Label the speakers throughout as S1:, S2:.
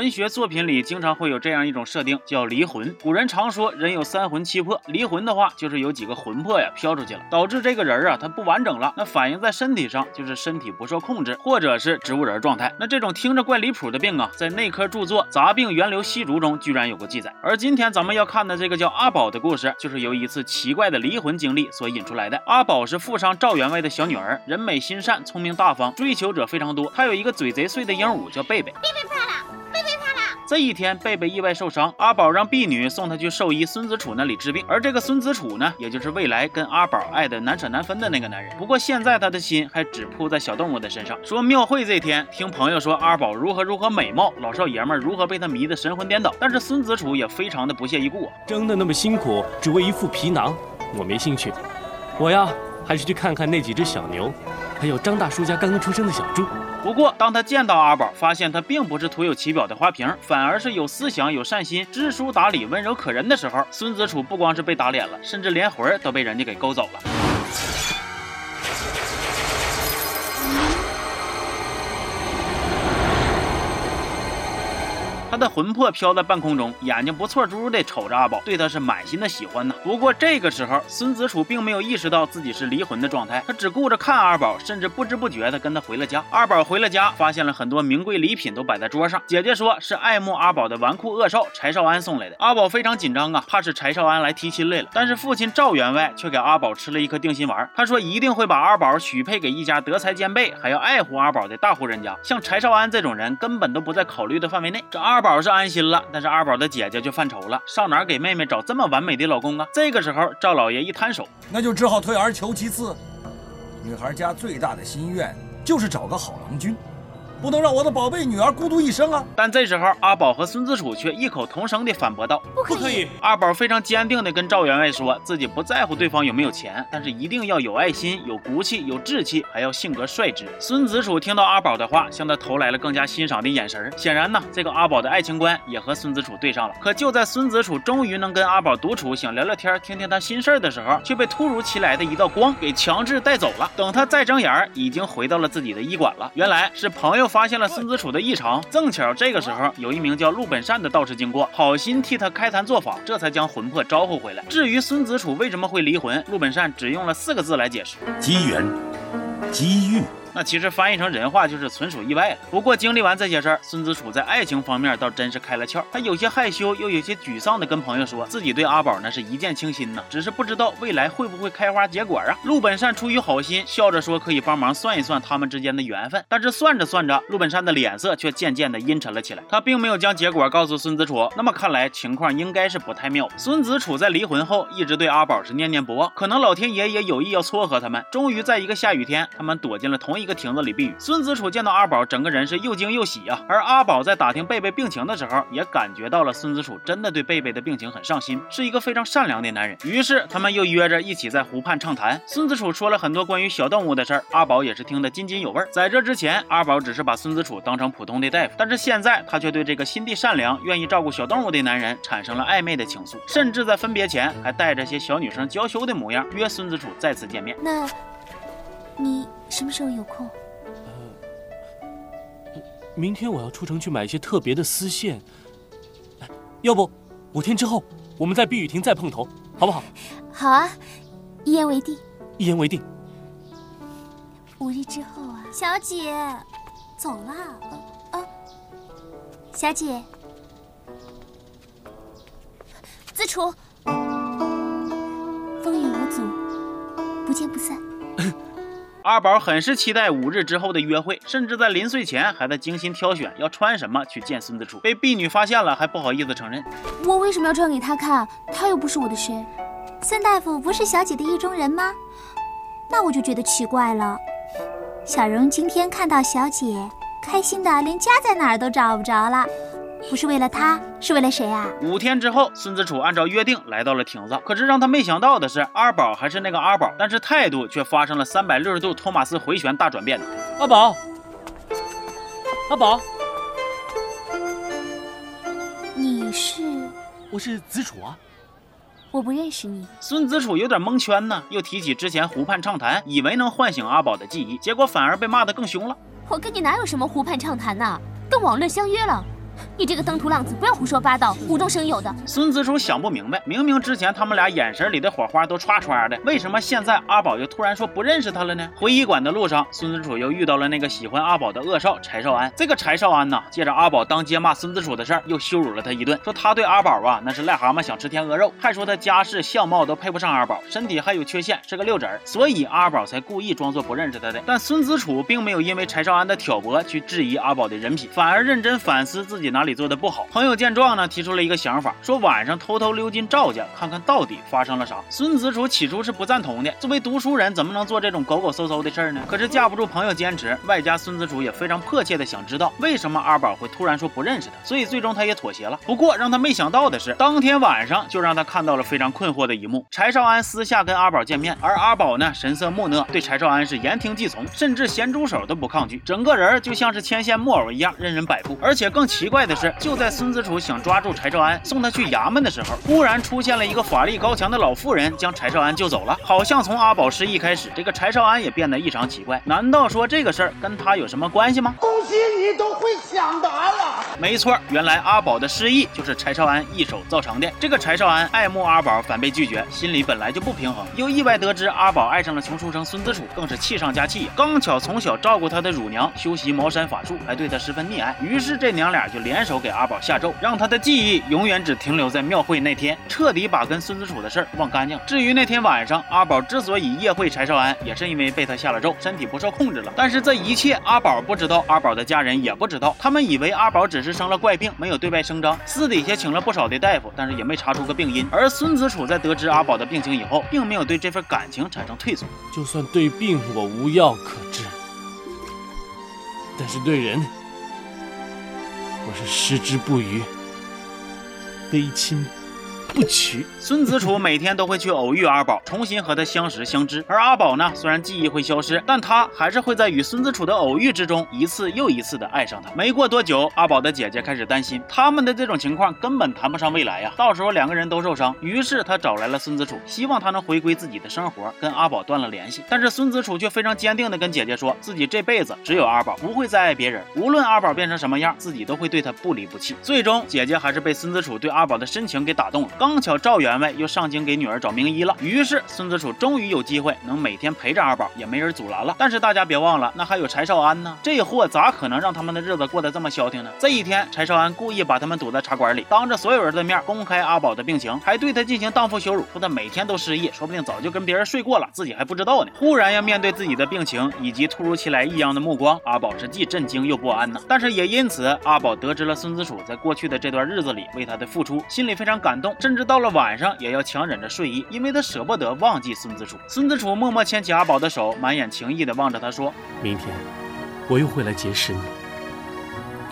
S1: 文学作品里经常会有这样一种设定，叫离魂。古人常说人有三魂七魄，离魂的话就是有几个魂魄呀飘出去了，导致这个人啊他不完整了。那反映在身体上就是身体不受控制，或者是植物人状态。那这种听着怪离谱的病啊，在内科著作《杂病源流细竹》中居然有过记载。而今天咱们要看的这个叫阿宝的故事，就是由一次奇怪的离魂经历所引出来的。阿宝是富商赵员外的小女儿，人美心善，聪明大方，追求者非常多。她有一个嘴贼碎的鹦鹉，叫贝贝。贝贝怕了，贝贝怕了。这一天，贝贝意外受伤，阿宝让婢女送他去兽医孙子楚那里治病。而这个孙子楚呢，也就是未来跟阿宝爱的难舍难分的那个男人。不过现在他的心还只扑在小动物的身上。说庙会这天，听朋友说阿宝如何如何美貌，老少爷们如何被他迷得神魂颠倒。但是孙子楚也非常的不屑一顾啊，
S2: 争的那么辛苦，只为一副皮囊，我没兴趣。我呀，还是去看看那几只小牛，还有张大叔家刚刚出生的小猪。
S1: 不过，当他见到阿宝，发现他并不是徒有其表的花瓶，反而是有思想、有善心、知书达理、温柔可人的时候，孙子楚不光是被打脸了，甚至连魂儿都被人家给勾走了。他的魂魄飘在半空中，眼睛不错珠的瞅着阿宝，对他是满心的喜欢呢。不过这个时候，孙子楚并没有意识到自己是离魂的状态，他只顾着看阿宝，甚至不知不觉的跟他回了家。阿宝回了家，发现了很多名贵礼品都摆在桌上。姐姐说是爱慕阿宝的纨绔恶少柴少安送来的。阿宝非常紧张啊，怕是柴少安来提亲来了。但是父亲赵员外却给阿宝吃了一颗定心丸，他说一定会把阿宝许配给一家德才兼备，还要爱护阿宝的大户人家。像柴少安这种人，根本都不在考虑的范围内。这阿二宝是安心了，但是二宝的姐姐就犯愁了，上哪给妹妹找这么完美的老公啊？这个时候，赵老爷一摊手，
S3: 那就只好退而求其次。女孩家最大的心愿就是找个好郎君。不能让我的宝贝女儿孤独一生啊！
S1: 但这时候，阿宝和孙子楚却异口同声地反驳道：“
S2: 不可以！”
S1: 阿宝非常坚定地跟赵员外说自己不在乎对方有没有钱，但是一定要有爱心、有骨气、有志气，还要性格率直。孙子楚听到阿宝的话，向他投来了更加欣赏的眼神。显然呢，这个阿宝的爱情观也和孙子楚对上了。可就在孙子楚终于能跟阿宝独处，想聊聊天、听听他心事的时候，却被突如其来的一道光给强制带走了。等他再睁眼，已经回到了自己的医馆了。原来是朋友发现了孙子楚的异常，正巧这个时候有一名叫陆本善的道士经过，好心替他开坛做法，这才将魂魄招呼回来。至于孙子楚为什么会离魂，陆本善只用了四个字来解释：
S4: 机缘，机遇。
S1: 那其实翻译成人话就是纯属意外。不过经历完这些事儿，孙子楚在爱情方面倒真是开了窍。他有些害羞，又有些沮丧的跟朋友说自己对阿宝那是一见倾心呐，只是不知道未来会不会开花结果啊。陆本善出于好心，笑着说可以帮忙算一算他们之间的缘分。但是算着算着，陆本善的脸色却渐渐的阴沉了起来。他并没有将结果告诉孙子楚，那么看来情况应该是不太妙。孙子楚在离婚后一直对阿宝是念念不忘，可能老天爷也有意要撮合他们。终于在一个下雨天，他们躲进了同一一个亭子里避雨。孙子楚见到阿宝，整个人是又惊又喜啊。而阿宝在打听贝贝病情的时候，也感觉到了孙子楚真的对贝贝的病情很上心，是一个非常善良的男人。于是他们又约着一起在湖畔畅谈。孙子楚说了很多关于小动物的事儿，阿宝也是听得津津有味。在这之前，阿宝只是把孙子楚当成普通的大夫，但是现在他却对这个心地善良、愿意照顾小动物的男人产生了暧昧的情愫，甚至在分别前还带着些小女生娇羞的模样，约孙子楚再次见面。
S5: 那，你什么时候有空？
S2: 明天我要出城去买一些特别的丝线，要不五天之后我们在碧雨亭再碰头，好不好？
S5: 好啊，一言为定。
S2: 一言为定。
S5: 五日之后啊，
S6: 小姐，走了。
S5: 啊，小姐，
S6: 子楚，
S5: 风雨无阻，不见不散。
S1: 阿宝很是期待五日之后的约会，甚至在临睡前还在精心挑选要穿什么去见孙子楚。被婢女发现了，还不好意思承认。
S5: 我为什么要穿给他看？他又不是我的谁。
S6: 孙大夫不是小姐的意中人吗？
S5: 那我就觉得奇怪了。
S6: 小荣今天看到小姐，开心的连家在哪儿都找不着了。不是为了他，是为了谁啊？
S1: 五天之后，孙子楚按照约定来到了亭子。可是让他没想到的是，阿宝还是那个阿宝，但是态度却发生了三百六十度托马斯回旋大转变。
S2: 阿宝，阿宝，
S5: 你是？
S2: 我是子楚啊。
S5: 我不认识你。
S1: 孙子楚有点蒙圈呢，又提起之前湖畔畅谈，以为能唤醒阿宝的记忆，结果反而被骂得更凶了。
S5: 我跟你哪有什么湖畔畅谈呢？跟网论相约了。你这个登徒浪子，不要胡说八道，无中生有的。
S1: 孙子楚想不明白，明明之前他们俩眼神里的火花都歘歘的，为什么现在阿宝又突然说不认识他了呢？回医馆的路上，孙子楚又遇到了那个喜欢阿宝的恶少柴少安。这个柴少安呢，借着阿宝当街骂孙子楚的事儿，又羞辱了他一顿，说他对阿宝啊那是癞蛤蟆想吃天鹅肉，还说他家世相貌都配不上阿宝，身体还有缺陷，是个六指儿，所以阿宝才故意装作不认识他的。但孙子楚并没有因为柴少安的挑拨去质疑阿宝的人品，反而认真反思自己哪里做的不好。朋友见状呢，提出了一个想法，说晚上偷偷溜进赵家，看看到底发生了啥。孙子楚起初是不赞同的，作为读书人，怎么能做这种狗狗嗖嗖的事儿呢？可是架不住朋友坚持，外加孙子楚也非常迫切的想知道为什么阿宝会突然说不认识他，所以最终他也妥协了。不过让他没想到的是，当天晚上就让他看到了非常困惑的一幕：柴少安私下跟阿宝见面，而阿宝呢神色木讷，对柴少安是言听计从，甚至咸猪手都不抗拒，整个人就像是牵线木偶一样任人摆布。而且更奇怪的是，就在孙子楚想抓住柴少安送他去衙门的时候，忽然出现了一个法力高强的老妇人，将柴少安救走了。好像从阿宝失忆开始，这个柴少安也变得异常奇怪。难道说这个事儿跟他有什么关系吗？
S7: 恭喜你都会抢答了。
S1: 没错，原来阿宝的失忆就是柴少安一手造成的。这个柴少安爱慕阿宝，反被拒绝，心里本来就不平衡，又意外得知阿宝爱上了穷书生孙子楚，更是气上加气。刚巧从小照顾他的乳娘修习茅山法术，还对他十分溺爱，于是这娘俩就联手给阿宝下咒，让他的记忆永远只停留在庙会那天，彻底把跟孙子楚的事儿忘干净。至于那天晚上，阿宝之所以夜会柴少安，也是因为被他下了咒，身体不受控制了。但是这一切阿宝不知道，阿宝的家人也不知道，他们以为阿宝只是生了怪病，没有对外声张，私底下请了不少的大夫，但是也没查出个病因。而孙子楚在得知阿宝的病情以后，并没有对这份感情产生退缩。
S2: 就算对病我无药可治，但是对人，我是矢志不渝，悲亲。不娶。
S1: 孙子楚每天都会去偶遇阿宝，重新和他相识相知。而阿宝呢，虽然记忆会消失，但他还是会在与孙子楚的偶遇之中，一次又一次的爱上他。没过多久，阿宝的姐姐开始担心，他们的这种情况根本谈不上未来呀，到时候两个人都受伤。于是他找来了孙子楚，希望他能回归自己的生活，跟阿宝断了联系。但是孙子楚却非常坚定的跟姐姐说，自己这辈子只有阿宝，不会再爱别人，无论阿宝变成什么样，自己都会对他不离不弃。最终，姐姐还是被孙子楚对阿宝的深情给打动了。刚巧赵员外又上京给女儿找名医了，于是孙子楚终于有机会能每天陪着阿宝，也没人阻拦了。但是大家别忘了，那还有柴少安呢，这货咋可能让他们的日子过得这么消停呢？这一天，柴少安故意把他们堵在茶馆里，当着所有人的面公开阿宝的病情，还对他进行荡妇羞辱，说他每天都失忆，说不定早就跟别人睡过了，自己还不知道呢。忽然要面对自己的病情以及突如其来异样的目光，阿宝是既震惊又不安呢。但是也因此，阿宝得知了孙子楚在过去的这段日子里为他的付出，心里非常感动，甚至到了晚上也要强忍着睡意，因为他舍不得忘记孙子楚。孙子楚默默牵起阿宝的手，满眼情意的望着他说
S2: 明天我又会来结识你，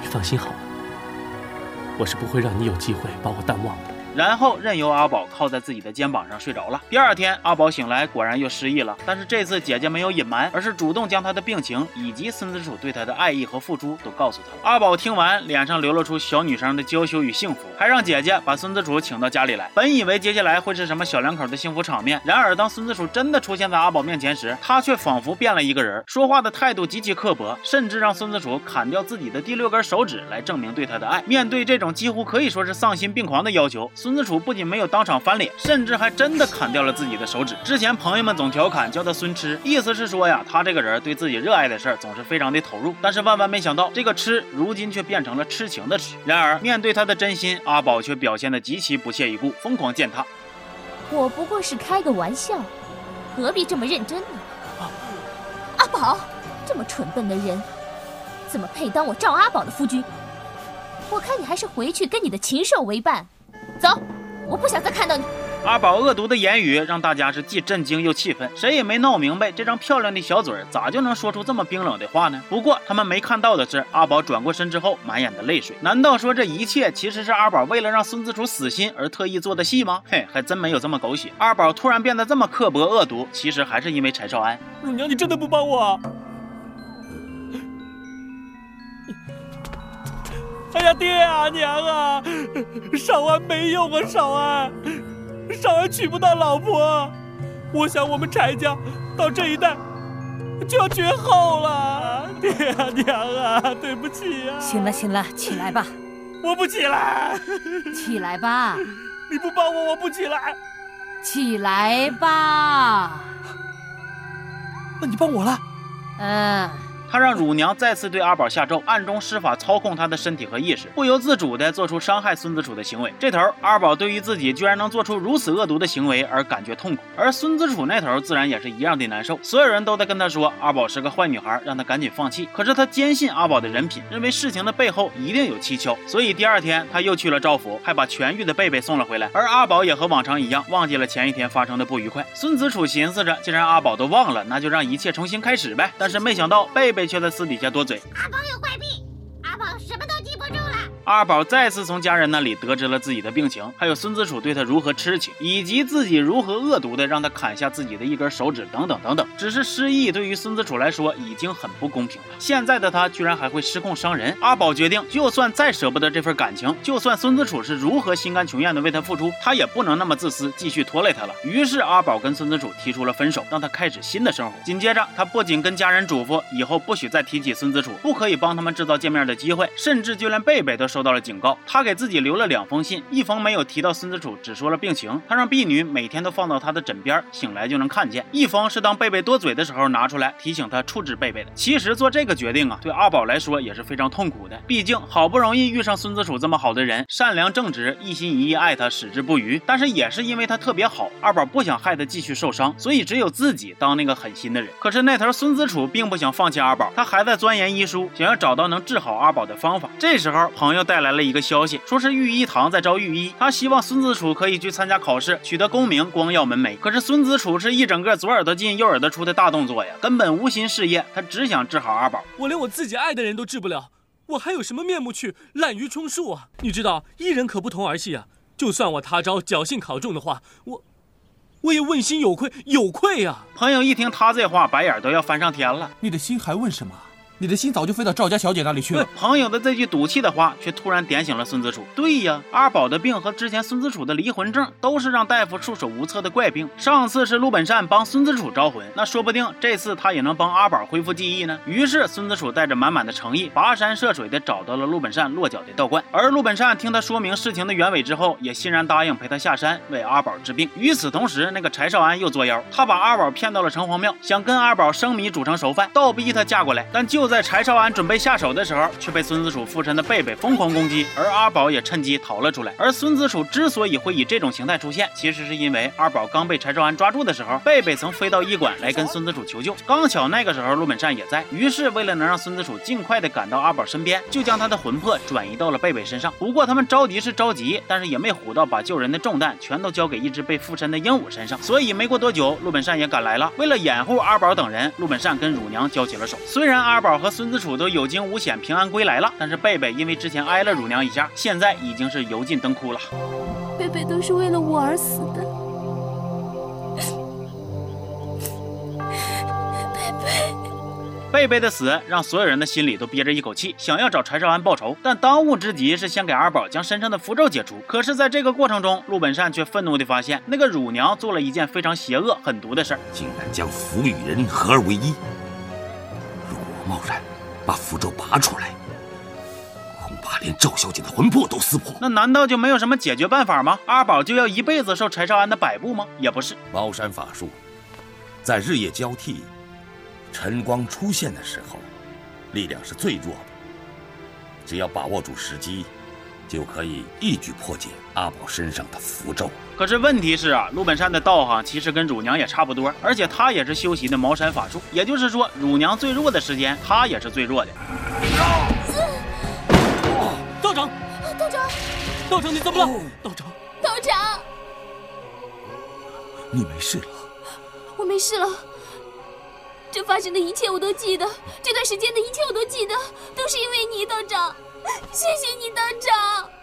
S2: 你放心好了，我是不会让你有机会把我淡忘的。
S1: 然后任由阿宝靠在自己的肩膀上睡着了。第二天，阿宝醒来，果然又失忆了。但是这次姐姐没有隐瞒，而是主动将他的病情以及孙子楚对他的爱意和付出都告诉他。阿宝听完，脸上流露出小女生的娇羞与幸福，还让姐姐把孙子楚请到家里来。本以为接下来会是什么小两口的幸福场面，然而当孙子楚真的出现在阿宝面前时，他却仿佛变了一个人，说话的态度极其刻薄，甚至让孙子楚砍掉自己的第六根手指来证明对他的爱。面对这种几乎可以说是丧心病狂的要求，孙子楚不仅没有当场翻脸，甚至还真的砍掉了自己的手指。之前朋友们总调侃叫他孙痴，意思是说呀，他这个人对自己热爱的事儿总是非常的投入。但是万万没想到，这个痴如今却变成了痴情的痴。然而面对他的真心，阿宝却表现得极其不屑一顾，疯狂践踏。
S5: 我不过是开个玩笑，何必这么认真呢？阿宝，这么蠢笨的人，怎么配当我赵阿宝的夫君？我看你还是回去跟你的禽兽为伴。走，我不想再看到你。
S1: 阿宝恶毒的言语让大家是既震惊又气愤，谁也没闹明白这张漂亮的小嘴儿咋就能说出这么冰冷的话呢？不过他们没看到的是，阿宝转过身之后满眼的泪水。难道说这一切其实是阿宝为了让孙子楚死心而特意做的戏吗？嘿，还真没有这么狗血。阿宝突然变得这么刻薄恶毒，其实还是因为柴少安。
S2: 乳娘，你真的不帮我啊？哎呀，爹啊，娘啊，少安没用啊，少安，少安娶不到老婆，我想我们柴家到这一代就要绝后了。爹啊，娘啊，对不起啊。
S8: 行了行了，起来吧，
S2: 我不起来。
S8: 起来吧，
S2: 你不帮我，我不起来。
S8: 起来吧。
S2: 那你帮我了。
S8: 嗯。
S1: 他让乳娘再次对阿宝下咒，暗中施法操控他的身体和意识，不由自主地做出伤害孙子楚的行为。这头阿宝对于自己居然能做出如此恶毒的行为而感觉痛苦，而孙子楚那头自然也是一样的难受。所有人都在跟他说阿宝是个坏女孩，让他赶紧放弃。可是他坚信阿宝的人品，认为事情的背后一定有蹊跷，所以第二天他又去了赵府，还把痊愈的贝贝送了回来。而阿宝也和往常一样，忘记了前一天发生的不愉快。孙子楚寻思着，既然阿宝都忘了，那就让一切重新开始呗。但是没想到贝贝被圈的私底下多嘴。
S9: 阿宝有怪癖，阿宝
S1: 再次从家人那里得知了自己的病情，还有孙子楚对他如何痴情，以及自己如何恶毒的让他砍下自己的一根手指，等等等等。只是失忆对于孙子楚来说已经很不公平了，现在的他居然还会失控伤人。阿宝决定，就算再舍不得这份感情，就算孙子楚是如何心甘情愿的为他付出，他也不能那么自私，继续拖累他了。于是阿宝跟孙子楚提出了分手，让他开始新的生活。紧接着，他不仅跟家人嘱咐以后不许再提起孙子楚，不可以帮他们制造见面的机会，甚至就连贝贝都受到了警告。他。给自己留了两封信，一封没有提到孙子楚，只说了病情。他让婢女每天都放到他的枕边，醒来就能看见。一封是当贝贝多嘴的时候拿出来提醒他处置贝贝的。其实做这个决定啊，对阿宝来说也是非常痛苦的。毕竟好不容易遇上孙子楚这么好的人，善良正直，一心一意爱他，矢志不渝。但是也是因为他特别好，二宝不想害他继续受伤，所以只有自己当那个狠心的人。可是那头孙子楚并不想放弃阿宝，他还在钻研医书，想要找到能治好阿宝的方法。这时候朋友带来了一个消息。说是御医堂在招御医，他希望孙子楚可以去参加考试，取得功名，光耀门楣。可是孙子楚是一整个左耳朵进右耳朵出的大动作呀，根本无心事业，他只想治好阿宝。
S2: 我连我自己爱的人都治不了，我还有什么面目去滥竽充数啊？你知道，一人可不同儿戏啊。就算我他朝侥幸考中的话，我我也问心有愧，有愧呀。
S1: 朋友一听他这话，白眼都要翻上天了。
S10: 你的心还问什么？你的心早就飞到赵家小姐那里去了。
S1: 朋友的这句赌气的话，却突然点醒了孙子楚。对呀，阿宝的病和之前孙子楚的离魂症，都是让大夫束手无策的怪病。上次是陆本善帮孙子楚招魂，那说不定这次他也能帮阿宝恢复记忆呢。于是孙子楚带着满满的诚意，跋山涉水的找到了陆本善落脚的道观。而陆本善听他说明事情的原委之后，也欣然答应陪他下山为阿宝治病。与此同时，那个柴少安又作妖，他把阿宝骗到了城隍庙，想跟阿宝生米煮成熟饭，倒逼他嫁过来。但就在柴少安准备下手的时候，却被孙子楚附身的贝贝疯狂攻击，而阿宝也趁机逃了出来。而孙子楚之所以会以这种形态出现，其实是因为阿宝刚被柴少安抓住的时候，贝贝曾飞到医馆来跟孙子楚求救。刚巧那个时候陆本善也在，于是为了能让孙子楚尽快的赶到阿宝身边，就将他的魂魄转移到了贝贝身上。不过他们着急是着急，但是也没唬到把救人的重担全都交给一只被附身的鹦鹉身上。所以没过多久，陆本善也赶来了。为了掩护阿宝等人，陆本善跟乳娘交起了手。虽然阿宝和孙子楚都有惊无险平安归来了，但是贝贝因为之前挨了乳娘一下，现在已经是油尽灯枯了。
S5: 贝贝都是为了我而死的，贝贝。
S1: 贝贝的死让所有人的心里都憋着一口气，想要找柴少安报仇，但当务之急是先给阿宝将身上的符咒解除。可是，在这个过程中，陆本善却愤怒地发现，那个乳娘做了一件非常邪恶、狠毒的事儿，
S4: 竟然将符与人合二为一。贸然把符咒拔出来，恐怕连赵小姐的魂魄都撕破。
S1: 那难道就没有什么解决办法吗？阿宝就要一辈子受柴少安的摆布吗？也不是。
S4: 茅山法术，在日夜交替。晨光出现的时候，力量是最弱的。只要把握住时机，就可以一举破解阿宝身上的符咒。
S1: 可是问题是啊，陆本山的道行其实跟乳娘也差不多，而且他也是修习的茅山法术。也就是说，乳娘最弱的时间，他也是最弱的。
S2: 道长，
S5: 道长，
S2: 道长，你怎么了？道长，
S5: 道长，
S4: 你没事了？
S5: 我没事了。这发生的一切我都记得，这段时间的一切我都记得，都是因为你，道长。谢谢你，道长。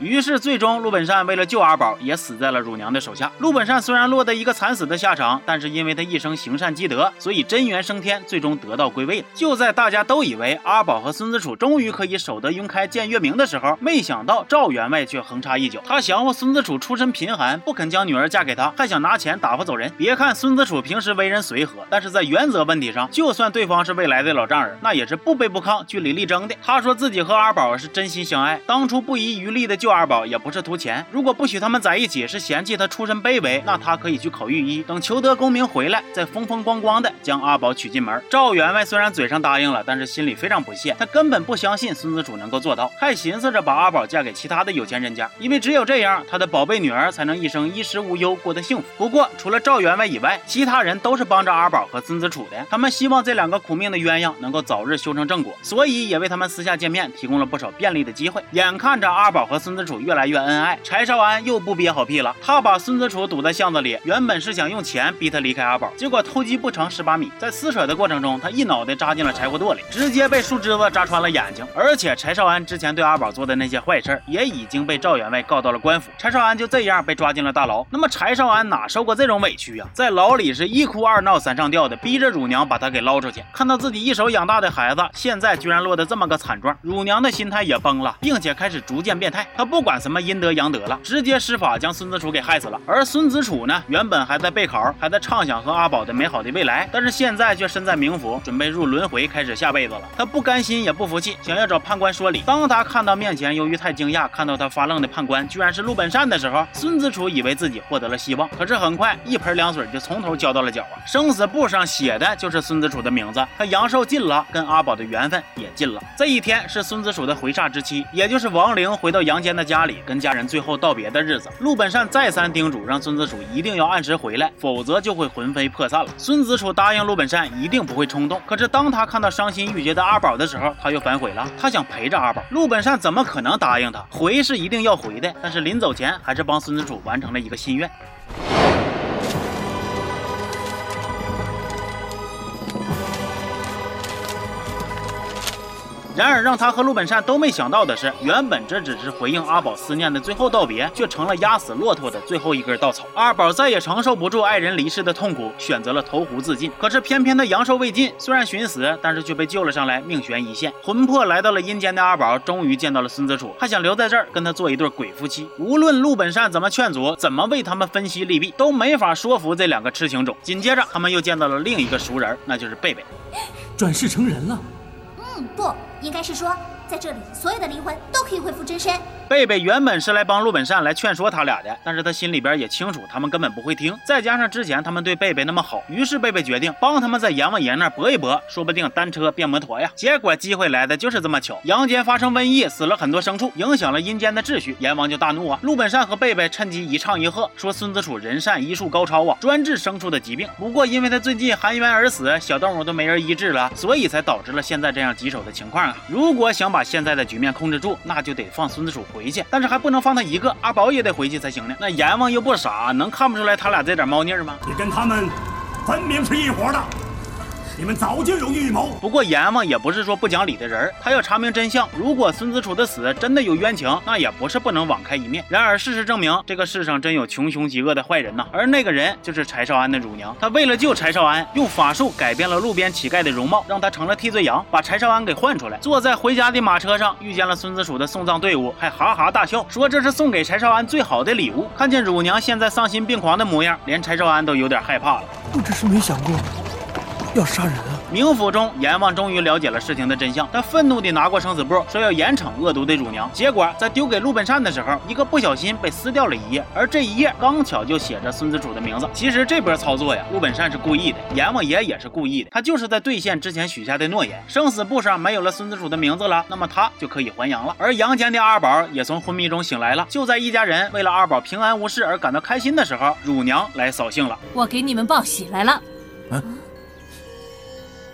S1: 于是最终陆本善为了救阿宝，也死在了乳娘的手下。陆本善虽然落得一个惨死的下场，但是因为他一生行善积德，所以真元升天，最终得道归位。就在大家都以为阿宝和孙子楚终于可以守得云开见月明的时候，没想到赵员外却横插一脚。他嫌乎孙子楚出身贫寒，不肯将女儿嫁给他，还想拿钱打发走人。别看孙子楚平时为人随和，但是在原则问题上，就算对方是未来的老丈人，那也是不卑不亢、据理力争的。他说自己和阿宝是真心相爱，当初不遗余力的救二宝也不是图钱。如果不许他们在一起，是嫌弃他出身卑微，那他可以去考御医，等求得功名回来，再风风光光的将阿宝娶进门。赵员外虽然嘴上答应了，但是心里非常不屑，他根本不相信孙子楚能够做到，还寻思着把阿宝嫁给其他的有钱人家，因为只有这样，他的宝贝女儿才能一生衣食无忧，过得幸福。不过除了赵员外以外，其他人都是帮着阿宝和孙子楚的，他们希望这两个苦命的鸳鸯能够早日修成正果，所以也为他们私下见面提供了不少便利的机会。眼看着阿宝和孙子子楚越来越恩爱，柴少安又不憋好屁了，他把孙子楚堵在巷子里，原本是想用钱逼他离开阿宝，结果偷鸡不成蚀把米，在撕扯的过程中，他一脑袋扎进了柴火垛里，直接被树枝子扎穿了眼睛。而且柴少安之前对阿宝做的那些坏事，也已经被赵员外告到了官府。柴少安就这样被抓进了大牢。那么柴少安哪受过这种委屈呀？在牢里是一哭二闹三上吊的，逼着乳娘把他给捞出去。看到自己一手养大的孩子，现在居然落得这么个惨状，乳娘的心态也崩了，并且开始逐渐变态。她不管什么阴德阳德了，直接施法将孙子楚给害死了。而孙子楚呢，原本还在备考，还在畅想和阿宝的美好的未来，但是现在却身在冥府，准备入轮回，开始下辈子了。他不甘心，也不服气，想要找判官说理。当他看到面前由于太惊讶，看到他发愣的判官居然是陆本善的时候，孙子楚以为自己获得了希望。可是很快，一盆凉水就从头浇到了脚啊！生死簿上写的就是孙子楚的名字，他阳寿尽了，跟阿宝的缘分也尽了。这一天是孙子楚的回煞之期，也就是亡灵回到阳间的家里，跟家人最后道别的日子。陆本善再三叮嘱，让孙子楚一定要按时回来，否则就会魂飞魄散了。孙子楚答应陆本善一定不会冲动，可是当他看到伤心欲绝的阿宝的时候，他又反悔了。他想陪着阿宝，陆本善怎么可能答应他？回是一定要回的，但是临走前还是帮孙子楚完成了一个心愿。然而，让他和陆本善都没想到的是，原本这只是回应阿宝思念的最后道别，却成了压死骆驼的最后一根稻草。阿宝再也承受不住爱人离世的痛苦，选择了投湖自尽。可是偏偏他阳寿未尽，虽然寻死，但是却被救了上来，命悬一线。魂魄来到了阴间的阿宝，终于见到了孙子楚，还想留在这儿跟他做一对鬼夫妻。无论陆本善怎么劝阻，怎么为他们分析利弊，都没法说服这两个痴情种。紧接着，他们又见到了另一个熟人，那就是贝贝，
S10: 转世成人了。
S6: 嗯，不。应该是说，在这里所有的灵魂都可以恢复真身。
S1: 贝贝原本是来帮陆本善来劝说他俩的，但是他心里边也清楚，他们根本不会听。再加上之前他们对贝贝那么好，于是贝贝决定帮他们在阎王爷那儿搏一搏，说不定单车变摩托呀。结果机会来的就是这么巧，阳间发生瘟疫，死了很多牲畜，影响了阴间的秩序，阎王就大怒啊。陆本善和贝贝趁机一唱一和，说孙子楚人善医术高超啊，专治牲畜的疾病。不过因为他最近含冤而死，小动物都没人医治了，所以才导致了现在这样棘手的情况啊。如果想把把现在的局面控制住，那就得放孙子楚回去，但是还不能放他一个，阿宝也得回去才行呢。那阎王又不傻，能看不出来他俩这点猫腻吗？
S11: 你跟他们分明是一伙的。你们早就有预谋。
S1: 不过阎王也不是说不讲理的人，他要查明真相。如果孙子楚的死真的有冤情，那也不是不能网开一面。然而事实证明，这个世上真有穷凶极恶的坏人呐。而那个人就是柴少安的乳娘。他为了救柴少安，用法术改变了路边乞丐的容貌，让他成了替罪羊，把柴少安给换出来。坐在回家的马车上，遇见了孙子楚的送葬队伍，还哈哈大笑，说这是送给柴少安最好的礼物。看见乳娘现在丧心病狂的模样，连柴少安都有点害怕了。
S10: 我只是没想过。要杀人啊！
S1: 冥府中，阎王终于了解了事情的真相。他愤怒地拿过生死簿，说要严惩恶毒的乳娘。结果在丢给陆本善的时候，一个不小心被撕掉了一页，而这一页刚巧就写着孙子楚的名字。其实这波操作呀，陆本善是故意的，阎王爷也是故意的，他就是在兑现之前许下的诺言。生死簿上没有了孙子楚的名字了，那么他就可以还阳了。而阳间的二宝也从昏迷中醒来了。就在一家人为了二宝平安无事而感到开心的时候，乳娘来扫兴了。
S8: 我给你们报喜来了。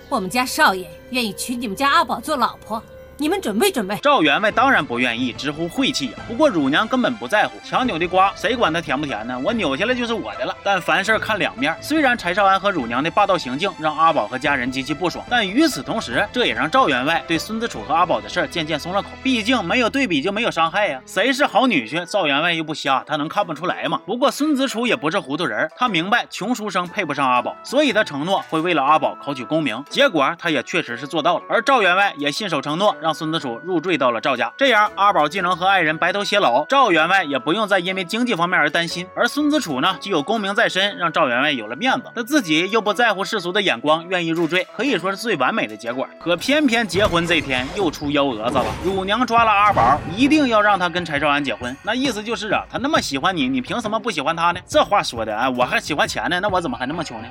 S8: 我们家少爷愿意娶你们家阿宝做老婆，你们准备准备。
S1: 赵员外当然不愿意，直呼晦气呀。不过乳娘根本不在乎，强扭的瓜，谁管它甜不甜呢？我扭下来就是我的了。但凡事看两面，虽然柴少安和乳娘的霸道行径让阿宝和家人极其不爽，但与此同时，这也让赵员外对孙子楚和阿宝的事渐渐松了口。毕竟没有对比就没有伤害呀。谁是好女婿？赵员外又不瞎，他能看不出来吗？不过孙子楚也不是糊涂人，他明白穷书生配不上阿宝，所以他承诺会为了阿宝考取功名。结果他也确实是做到了。而赵员外也信守承诺，让孙子楚入赘到了赵家。这样阿宝既能和爱人白头偕老，赵员外也不用再因为经济方面而担心。而孙子楚呢，既有功名在身，让赵员外有了面子，他自己又不在乎世俗的眼光，愿意入赘，可以说是最完美的结果。可偏偏结婚这天又出幺蛾子了，乳娘抓了阿宝，一定要让他跟柴少安结婚。那意思就是啊，他那么喜欢你，你凭什么不喜欢他呢？这话说的啊，我还喜欢钱呢，那我怎么还那么穷呢？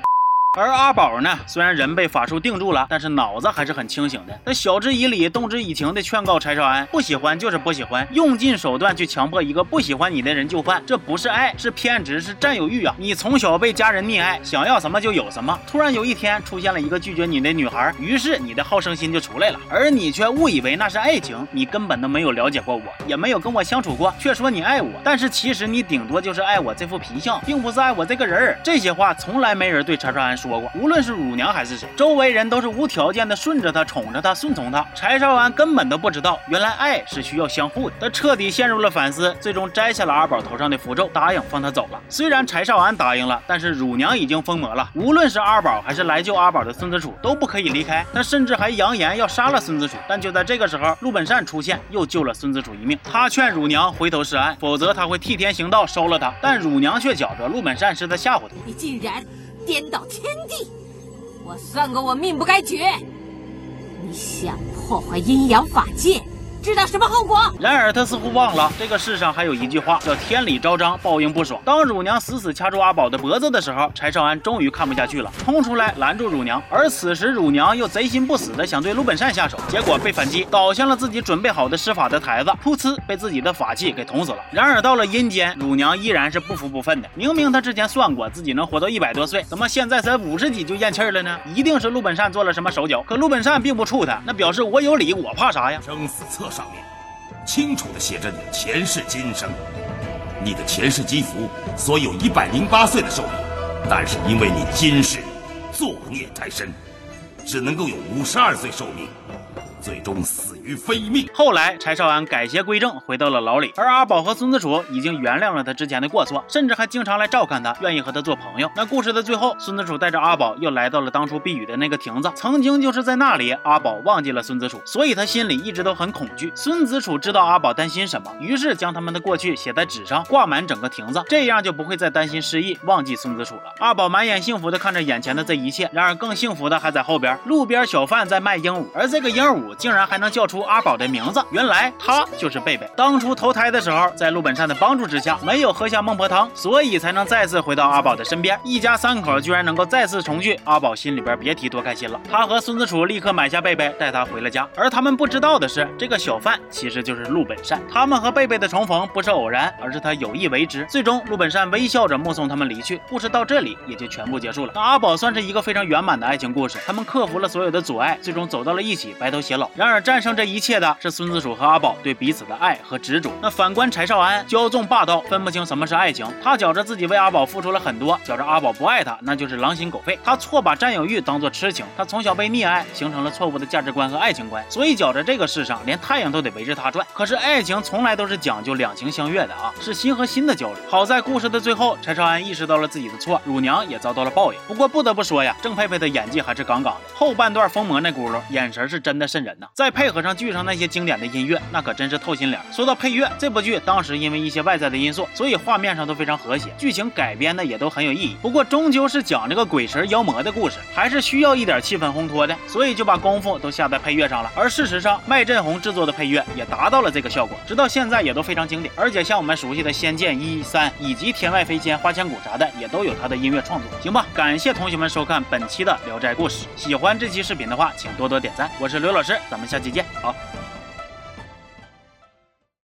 S1: 而阿宝呢，虽然人被法术定住了，但是脑子还是很清醒的。他晓之以理、动之以情的劝告柴少安，不喜欢就是不喜欢，用尽手段去强迫一个不喜欢你的人就范，这不是爱，是偏执，是占有欲啊！你从小被家人溺爱，想要什么就有什么，突然有一天出现了一个拒绝你的女孩，于是你的好胜心就出来了，而你却误以为那是爱情，你根本都没有了解过我，也没有跟我相处过，却说你爱我，但是其实你顶多就是爱我这副皮相，并不是爱我这个人儿。这些话从来没人对柴少安说说过，无论是乳娘还是谁，周围人都是无条件的顺着他、宠着他、顺从他。柴少安根本都不知道，原来爱是需要相互的。他彻底陷入了反思，最终摘下了阿宝头上的符咒，答应放他走了。虽然柴少安答应了，但是乳娘已经疯魔了。无论是阿宝还是来救阿宝的孙子楚，都不可以离开。他甚至还扬言要杀了孙子楚。但就在这个时候，陆本善出现，又救了孙子楚一命。他劝乳娘回头是岸，否则他会替天行道，收了他。但乳娘却觉着陆本善是在吓唬他。
S8: 你竟然颠倒天地！我算过，我命不该绝。你想破坏阴阳法界，知道什么后果？
S1: 然而他似乎忘了，这个世上还有一句话叫“天理昭彰，报应不爽”。当乳娘死死掐住阿宝的脖子的时候，柴少安终于看不下去了，冲出来拦住乳娘。而此时乳娘又贼心不死的想对陆本善下手，结果被反击，倒向了自己准备好的施法的台子，噗呲被自己的法器给捅死了。然而到了阴间，乳娘依然是不服不忿的。明明她之前算过自己能活到一百多岁，怎么现在才五十几就咽气了呢？一定是陆本善做了什么手脚。可陆本善并不怵他，那表示我有理，我怕啥呀？
S4: 生死册上面清楚的写着你的前世今生，你的前世积福所有一百零八岁的寿命，但是因为你今世作孽太深，只能够有五十二岁寿命，最终死于非命。
S1: 后来柴少安改邪归正，回到了牢里，而阿宝和孙子楚已经原谅了他之前的过错，甚至还经常来照看他，愿意和他做朋友。那故事的最后，孙子楚带着阿宝又来到了当初避雨的那个亭子，曾经就是在那里，阿宝忘记了孙子楚，所以他心里一直都很恐惧。孙子楚知道阿宝担心什么，于是将他们的过去写在纸上，挂满整个亭子，这样就不会再担心失忆，忘记孙子楚了。阿宝满眼幸福的看着眼前的这一切，然而更幸福的还在后边，路边小贩在卖鹦鹉，而这个鹦鹉竟然还能叫出阿宝的名字，原来他就是贝贝。当初投胎的时候，在陆本善的帮助之下，没有喝下孟婆汤，所以才能再次回到阿宝的身边。一家三口居然能够再次重聚，阿宝心里边别提多开心了。他和孙子楚立刻买下贝贝，带他回了家。而他们不知道的是，这个小贩其实就是陆本善。他们和贝贝的重逢不是偶然，而是他有意为之。最终，陆本善微笑着目送他们离去。故事到这里也就全部结束了。那阿宝算是一个非常圆满的爱情故事，他们克服了所有的阻碍，最终走到了一起，白头偕老。然而战胜这一切的是孙子楚和阿宝对彼此的爱和执着。那反观柴少安，骄纵霸道，分不清什么是爱情。他觉着自己为阿宝付出了很多，觉着阿宝不爱他，那就是狼心狗肺。他错把占有欲当做痴情，他从小被溺爱，形成了错误的价值观和爱情观，所以觉着这个世上连太阳都得围着他转。可是爱情从来都是讲究两情相悦的啊，是心和心的交流。好在故事的最后，柴少安意识到了自己的错，乳娘也遭到了报应。不过不得不说呀，郑佩佩的演技还是杠杠的，后半段疯魔那轱辘，眼神是真的瘆人人呐。再配合上剧上那些经典的音乐，那可真是透心凉。说到配乐，这部剧当时因为一些外在的因素，所以画面上都非常和谐，剧情改编的也都很有意义。不过终究是讲这个鬼神妖魔的故事，还是需要一点气氛烘托的，所以就把功夫都下在配乐上了。而事实上，麦振宏制作的配乐也达到了这个效果，直到现在也都非常经典。而且像我们熟悉的《仙剑一三》以及《天外飞仙》《花千骨》啥的，也都有他的音乐创作。行吧，感谢同学们收看本期的《聊斋故事》，喜欢这期视频的话，请多多点赞。我是刘老师，咱们下期见。好。